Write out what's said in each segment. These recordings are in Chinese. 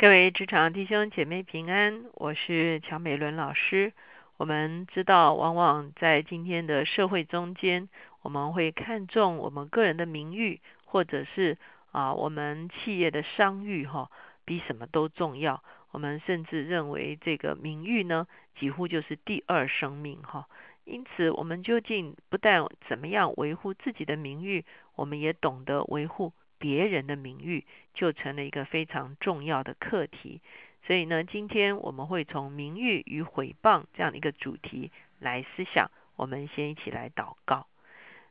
各位职场弟兄姐妹平安，我是乔美伦老师。我们知道，往往在今天的社会中间，我们会看重我们个人的名誉，或者是啊我们企业的商誉，哈，比什么都重要。我们甚至认为这个名誉呢，几乎就是第二生命，哈。因此，我们究竟不但怎么样维护自己的名誉，我们也懂得维护。别人的名誉就成了一个非常重要的课题，所以呢，今天我们会从名誉与毁谤这样的一个主题来思想。我们先一起来祷告，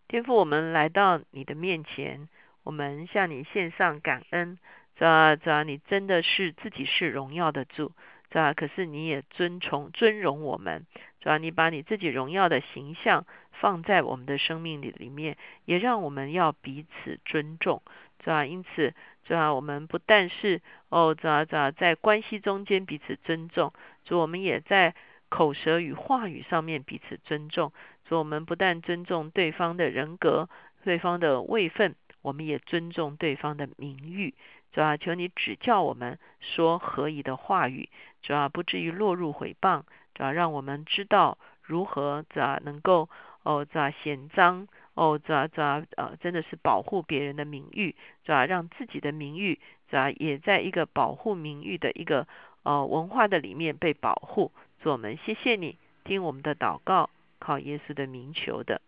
天父，我们来到你的面前，我们向你献上感恩。主啊，主啊，你真的是自己是荣耀的主，是啊，可是你也尊崇尊荣我们，是吧，你把你自己荣耀的形象放在我们的生命里里面，也让我们要彼此尊重。是吧？因此，是吧？我们不但是哦，咋咋在关系中间彼此尊重，主我们也在口舌与话语上面彼此尊重。主我们不但尊重对方的人格、对方的位分，我们也尊重对方的名誉。主啊，求你指教我们说何以的话语，主啊，不至于落入诽谤。主啊，让我们知道如何咋能够哦咋显彰。哦，这这呃，真的是保护别人的名誉，主啊？让自己的名誉，主啊？也在一个保护名誉的一个呃文化的里面被保护。主我们谢谢你，听我们的祷告，靠耶稣的名求的，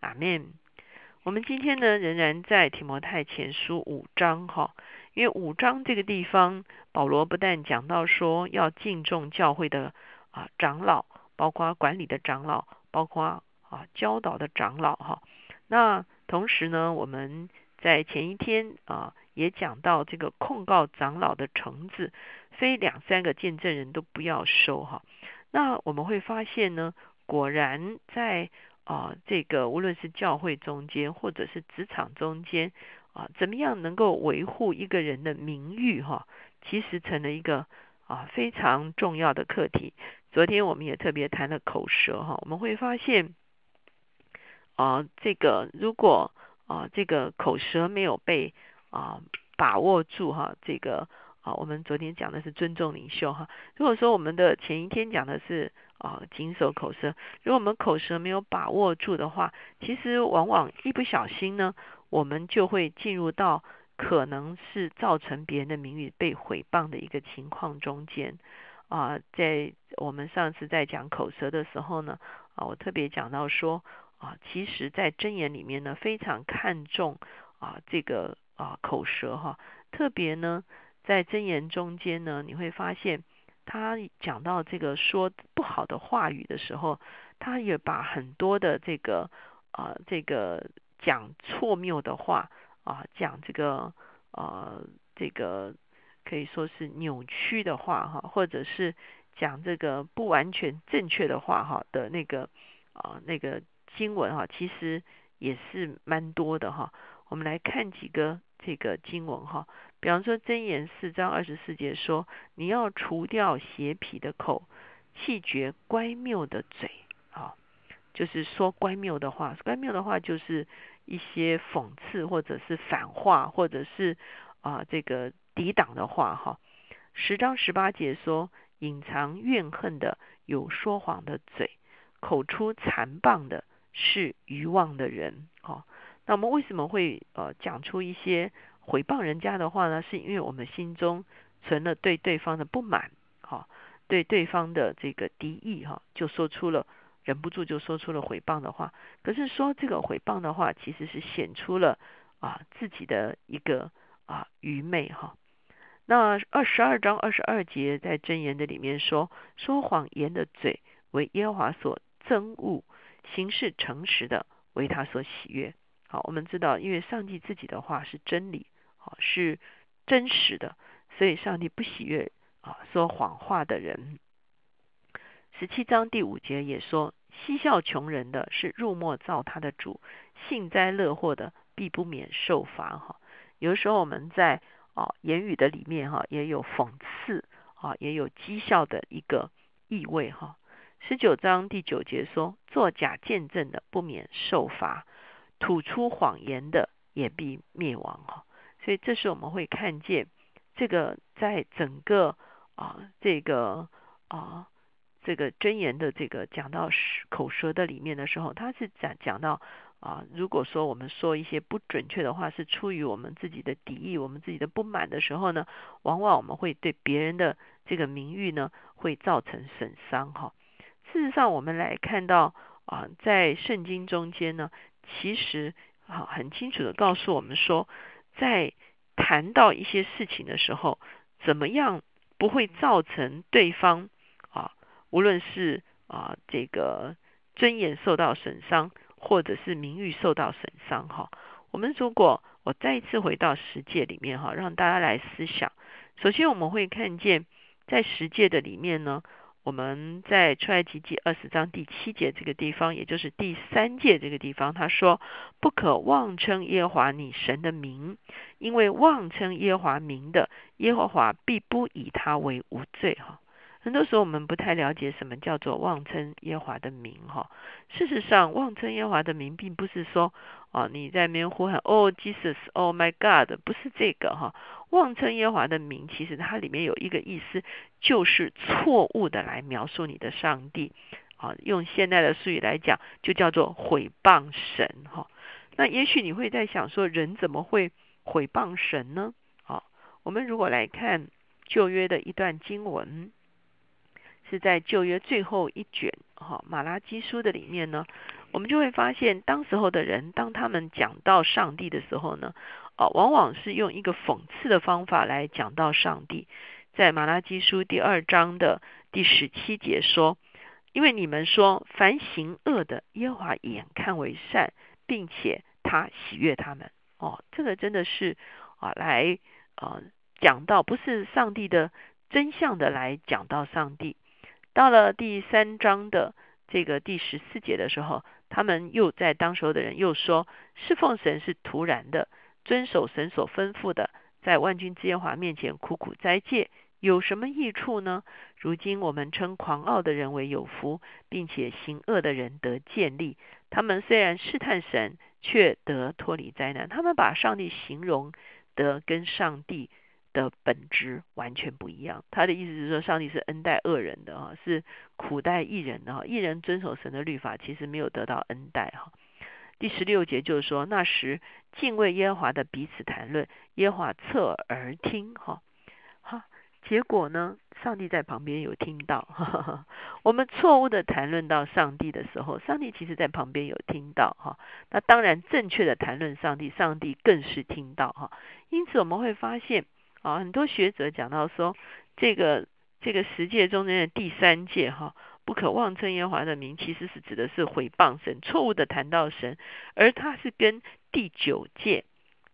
阿门。我们今天呢，仍然在提摩太前书五章哈，因为五章这个地方，保罗不但讲到说要敬重教会的啊长老，包括管理的长老，包括啊教导的长老哈。那同时呢，我们在前一天啊也讲到这个控告长老的橙子，非两三个见证人都不要收哈。那我们会发现呢，果然在啊这个无论是教会中间或者是职场中间啊，怎么样能够维护一个人的名誉哈，其实成了一个啊非常重要的课题。昨天我们也特别谈了口舌哈，我们会发现。啊，这个如果啊，这个口舌没有被啊把握住哈，这个啊，我们昨天讲的是尊重领袖哈。如果说我们的前一天讲的是啊谨守口舌，如果我们口舌没有把握住的话，其实往往一不小心呢，我们就会进入到可能是造成别人的名誉被毁谤的一个情况中间啊。在我们上次在讲口舌的时候呢，啊，我特别讲到说。啊，其实，在箴言里面呢，非常看重啊这个啊口舌哈，特别呢在箴言中间呢，你会发现他讲到这个说不好的话语的时候，他也把很多的这个啊这个讲错谬的话啊，讲这个呃这个可以说是扭曲的话哈，或者是讲这个不完全正确的话哈的那个啊那个。经文哈，其实也是蛮多的哈。我们来看几个这个经文哈。比方说箴言四章二十四节说：“你要除掉邪皮的口，气绝乖谬的嘴。”啊，就是说乖谬的话。乖谬的话就是一些讽刺或者是反话，或者是啊这个抵挡的话哈。十章十八节说：“隐藏怨恨的，有说谎的嘴，口出残谤的。”是愚妄的人，哦，那我们为什么会呃讲出一些毁谤人家的话呢？是因为我们心中存了对对方的不满，哈，对对方的这个敌意，哈，就说出了忍不住就说出了毁谤的话。可是说这个毁谤的话，其实是显出了啊自己的一个啊愚昧，哈。那二十二章二十二节在箴言的里面说，说谎言的嘴为耶和华所憎恶。行事诚实的为他所喜悦。好，我们知道，因为上帝自己的话是真理，好是真实的，所以上帝不喜悦啊说谎话的人。十七章第五节也说：嬉笑穷人的是入莫造他的主，幸灾乐祸的必不免受罚。哈，有的时候我们在啊言语的里面哈也有讽刺啊，也有讥笑的一个意味哈。十九章第九节说：“作假见证的不免受罚，吐出谎言的也必灭亡。”哈，所以这时我们会看见这个在整个啊这个啊这个箴言的这个讲到口舌的里面的时候，他是讲讲到啊，如果说我们说一些不准确的话，是出于我们自己的敌意、我们自己的不满的时候呢，往往我们会对别人的这个名誉呢会造成损伤哈。事实上，我们来看到啊，在圣经中间呢，其实啊很清楚的告诉我们说，在谈到一些事情的时候，怎么样不会造成对方，无论是啊这个尊严受到损伤，或者是名誉受到损伤哈。我们如果我再一次回到十诫里面哈，让大家来思想。首先我们会看见在十诫的里面呢。我们在出埃及记二十章第七节这个地方，也就是第三届这个地方，他说：“不可妄称耶和华你神的名，因为妄称耶和华名的，耶和华必不以他为无罪。”哈，很多时候我们不太了解什么叫做妄称耶华的名。哈，事实上，妄称耶华的名，并不是说。哦，你在那边呼喊哦 Jesus，Oh my God，不是这个哈。妄称耶华的名，其实它里面有一个意思，就是错误的来描述你的上帝。啊，用现代的术语来讲，就叫做毁谤神哈。那也许你会在想说，人怎么会毁谤神呢？好，我们如果来看旧约的一段经文，是在旧约最后一卷哈马拉基书的里面呢。我们就会发现，当时候的人，当他们讲到上帝的时候呢，哦，往往是用一个讽刺的方法来讲到上帝。在马拉基书第二章的第十七节说：“因为你们说，凡行恶的，耶和华眼看为善，并且他喜悦他们。”哦，这个真的是啊，来啊讲到不是上帝的真相的来讲到上帝。到了第三章的这个第十四节的时候。他们又在当时候的人又说，侍奉神是徒然的，遵守神所吩咐的，在万军之耶华面前苦苦斋戒，有什么益处呢？如今我们称狂傲的人为有福，并且行恶的人得建立。他们虽然试探神，却得脱离灾难。他们把上帝形容得跟上帝。的本质完全不一样。他的意思是说，上帝是恩待恶人的哈，是苦待异人的哈。异人遵守神的律法，其实没有得到恩待哈。第十六节就是说，那时敬畏耶和华的彼此谈论，耶和华侧耳听哈。哈，结果呢，上帝在旁边有听到。我们错误的谈论到上帝的时候，上帝其实在旁边有听到哈。那当然，正确的谈论上帝，上帝更是听到哈。因此，我们会发现。啊，很多学者讲到说，这个这个十诫中间的第三诫哈，不可妄称耶和华的名，其实是指的是毁谤神，错误的谈到神，而它是跟第九诫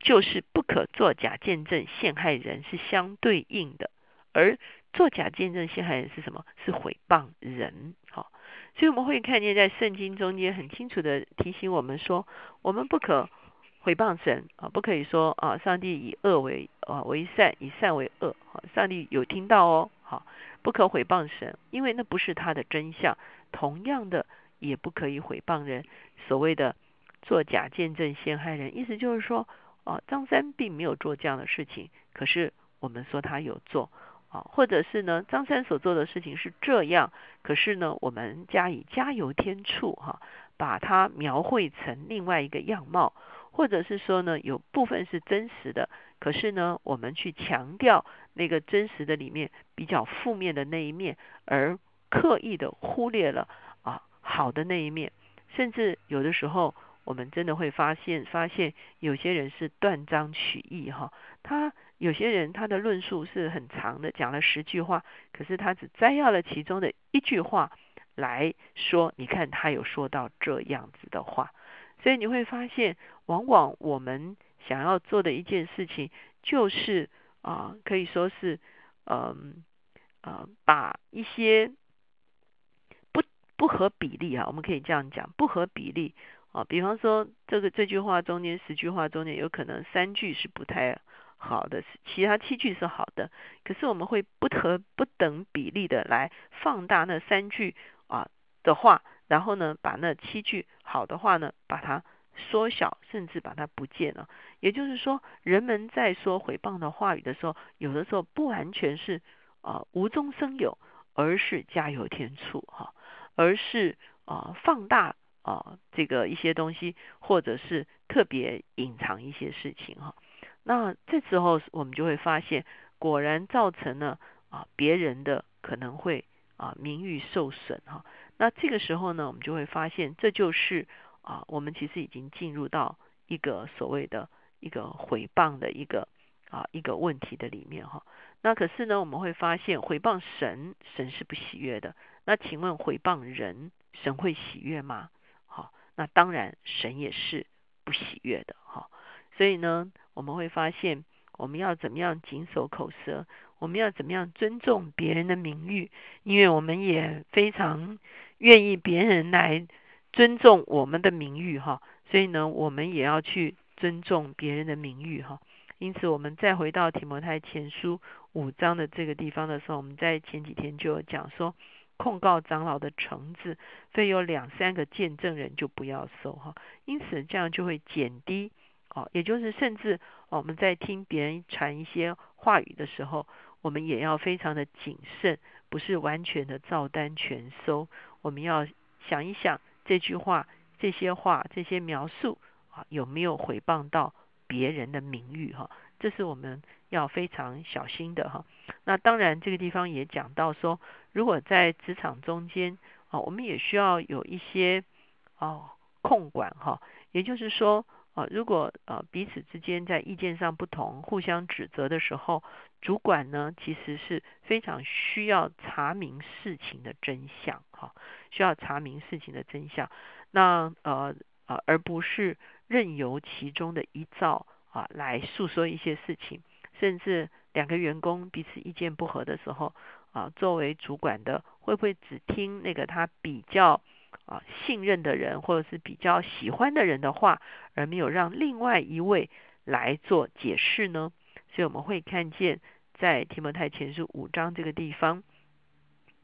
就是不可作假见证陷害人是相对应的，而作假见证陷害人是什么？是毁谤人。好，所以我们会看见在圣经中间很清楚的提醒我们说，我们不可。毁谤神啊，不可以说啊，上帝以恶为啊为善，以善为恶。好，上帝有听到哦。好，不可毁谤神，因为那不是他的真相。同样的，也不可以毁谤人。所谓的作假见证陷害人，意思就是说，啊，张三并没有做这样的事情，可是我们说他有做啊，或者是呢，张三所做的事情是这样，可是呢，我们加以加油添醋哈，把它描绘成另外一个样貌。或者是说呢，有部分是真实的，可是呢，我们去强调那个真实的里面比较负面的那一面，而刻意的忽略了啊好的那一面，甚至有的时候我们真的会发现，发现有些人是断章取义哈，他有些人他的论述是很长的，讲了十句话，可是他只摘要了其中的一句话来说，你看他有说到这样子的话。所以你会发现，往往我们想要做的一件事情，就是啊，可以说是，嗯，呃，把一些不不合比例啊，我们可以这样讲，不合比例啊。比方说，这个这句话中间十句话中间，有可能三句是不太好的，其他七句是好的，可是我们会不合不等比例的来放大那三句啊的话。然后呢，把那七句好的话呢，把它缩小，甚至把它不见了。也就是说，人们在说毁谤的话语的时候，有的时候不完全是啊无中生有，而是加油添醋哈，而是啊放大啊这个一些东西，或者是特别隐藏一些事情哈。那这时候我们就会发现，果然造成了啊别人的可能会啊名誉受损哈。那这个时候呢，我们就会发现，这就是啊我们其实已经进入到一个所谓的一个毁谤的一个啊一个问题的里面哈。那可是呢，我们会发现毁谤神，神是不喜悦的。那请问毁谤人，神会喜悦吗？好，那当然神也是不喜悦的哈。所以呢。我们会发现，我们要怎么样谨守口舌？我们要怎么样尊重别人的名誉？因为我们也非常愿意别人来尊重我们的名誉，哈。所以呢，我们也要去尊重别人的名誉，哈。因此，我们再回到提摩太前书五章的这个地方的时候，我们在前几天就有讲说，控告长老的橙子，非有两三个见证人就不要收，哈。因此，这样就会减低。哦，也就是甚至我们在听别人传一些话语的时候，我们也要非常的谨慎，不是完全的照单全收。我们要想一想这句话、这些话、这些描述啊，有没有毁谤到别人的名誉哈？这是我们要非常小心的哈。那当然，这个地方也讲到说，如果在职场中间啊，我们也需要有一些哦控管哈，也就是说。啊，如果呃彼此之间在意见上不同，互相指责的时候，主管呢其实是非常需要查明事情的真相，哈，需要查明事情的真相。那呃呃，而不是任由其中的一造啊来诉说一些事情，甚至两个员工彼此意见不合的时候，啊，作为主管的会不会只听那个他比较？啊，信任的人或者是比较喜欢的人的话，而没有让另外一位来做解释呢？所以我们会看见，在提摩太前书五章这个地方，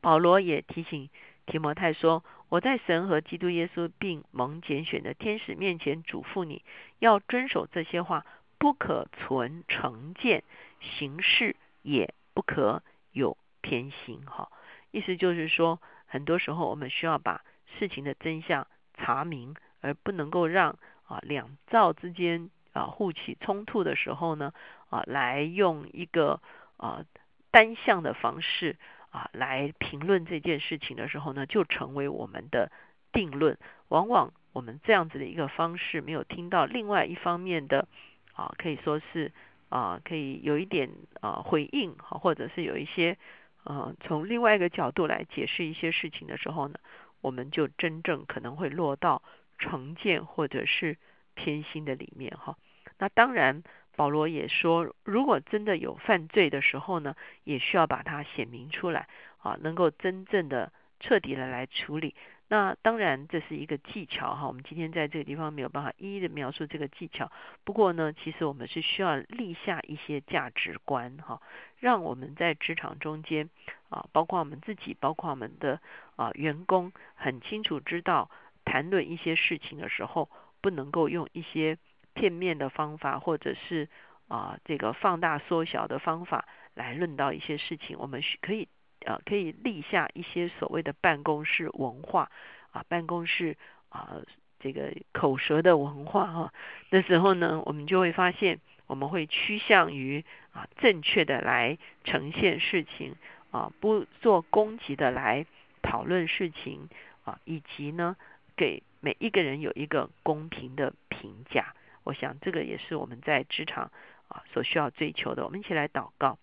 保罗也提醒提摩太说：“我在神和基督耶稣并蒙拣选的天使面前嘱咐你，要遵守这些话，不可存成见，行事也不可有偏心。”哈，意思就是说，很多时候我们需要把。事情的真相查明，而不能够让啊两造之间啊互起冲突的时候呢啊来用一个啊单向的方式啊来评论这件事情的时候呢，就成为我们的定论。往往我们这样子的一个方式，没有听到另外一方面的啊可以说是啊可以有一点啊回应，或者是有一些呃从另外一个角度来解释一些事情的时候呢。我们就真正可能会落到成见或者是偏心的里面哈。那当然，保罗也说，如果真的有犯罪的时候呢，也需要把它显明出来啊，能够真正的彻底的来处理。那当然这是一个技巧哈，我们今天在这个地方没有办法一一的描述这个技巧。不过呢，其实我们是需要立下一些价值观哈，让我们在职场中间啊，包括我们自己，包括我们的啊员工，很清楚知道谈论一些事情的时候，不能够用一些片面的方法，或者是啊这个放大缩小的方法来论到一些事情，我们可以。啊，可以立下一些所谓的办公室文化啊，办公室啊，这个口舌的文化哈。那时候呢，我们就会发现，我们会趋向于啊正确的来呈现事情啊，不做攻击的来讨论事情啊，以及呢，给每一个人有一个公平的评价。我想这个也是我们在职场啊所需要追求的。我们一起来祷告。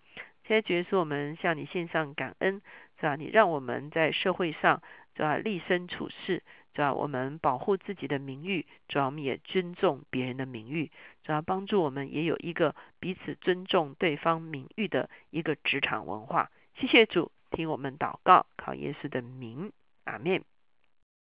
现在觉得说，我们向你献上感恩，是吧？你让我们在社会上，是吧？立身处世，是吧？我们保护自己的名誉，主要我们也尊重别人的名誉，主要帮助我们也有一个彼此尊重对方名誉的一个职场文化。谢谢主，听我们祷告，靠耶稣的名，阿门。